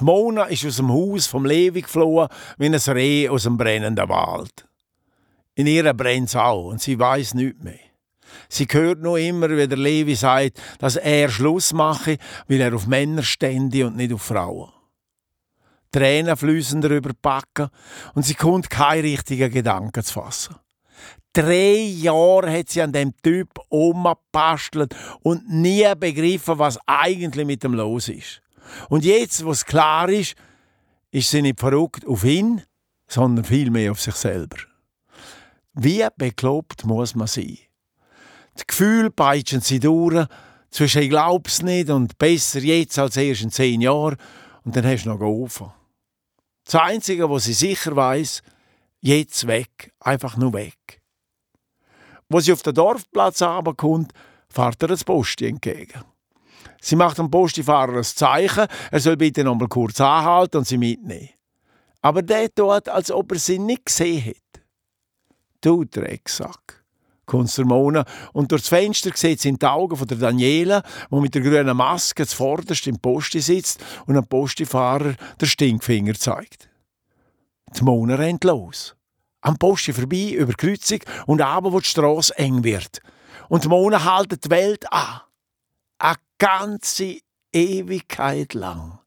Die Mona ist aus dem Haus vom Levi geflohen wie ein Reh aus dem brennenden Wald. In ihr brennt auch und sie weiß nichts mehr. Sie hört nur immer, wie der Levi sagt, dass er Schluss mache, weil er auf Männer stände und nicht auf Frauen. Tränen fließen darüber Backen und sie kommt keine richtigen Gedanken zu fassen. Drei Jahre hat sie an dem Typ umgebastelt und nie begriffen, was eigentlich mit dem los ist. Und jetzt, wo es klar ist, ist sie nicht verrückt auf ihn, sondern vielmehr auf sich selber. Wie bekloppt muss man sein? Die Gefühle peitschen sie durch, zwischen ich glaub's nicht und besser jetzt als erst in zehn Jahren und dann hast du noch geholfen. Das Einzige, was sie sicher weiß, jetzt weg, einfach nur weg. Wo sie auf den Dorfplatz kommt, fährt ihr das Posti entgegen. Sie macht dem Postifahrer ein Zeichen, er soll bitte noch mal kurz anhalten und sie mitnehmen. Aber der tut, als ob er sie nicht gesehen hätte. Du Drecksack, kommt der Mona und durch das Fenster sieht sie in die Augen von der Daniela, wo mit der grünen Maske zuvorderst im Posti sitzt und am Postifahrer der Stinkfinger zeigt. Die Mona rennt los. Am Posti vorbei, über die Kreuzung und aber, wo die Straße eng wird. Und die Mona haltet die Welt an. Eine ganze Ewigkeit lang.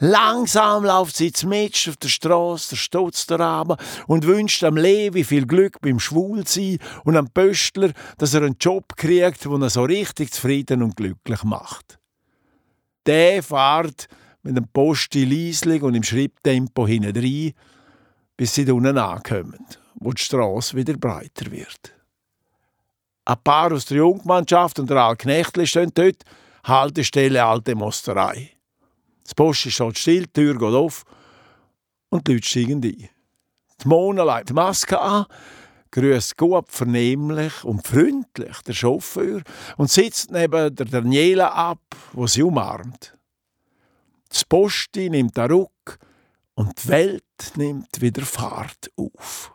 Langsam läuft sie Mädchen auf der Straße, der Stutz der und wünscht am Levi viel Glück beim Schwulsein und am Pöstler, dass er einen Job kriegt, wo er so richtig zufrieden und glücklich macht. Der fährt mit dem Posti leislich und im Schritttempo hinein, bis sie unten ankommen, wo die Straße wieder breiter wird. Ein paar aus der Jungmannschaft und der Alknechtli stehen dort, Haltestelle Alte Mosterei. Das Posti steht still, die Tür geht auf und die Leute steigen ein. Die Mona legt die Maske an, grüßt gut, vernehmlich und freundlich der Chauffeur und sitzt neben der Daniela ab, wo sie umarmt. Das Posti nimmt einen Ruck und die Welt nimmt wieder Fahrt auf.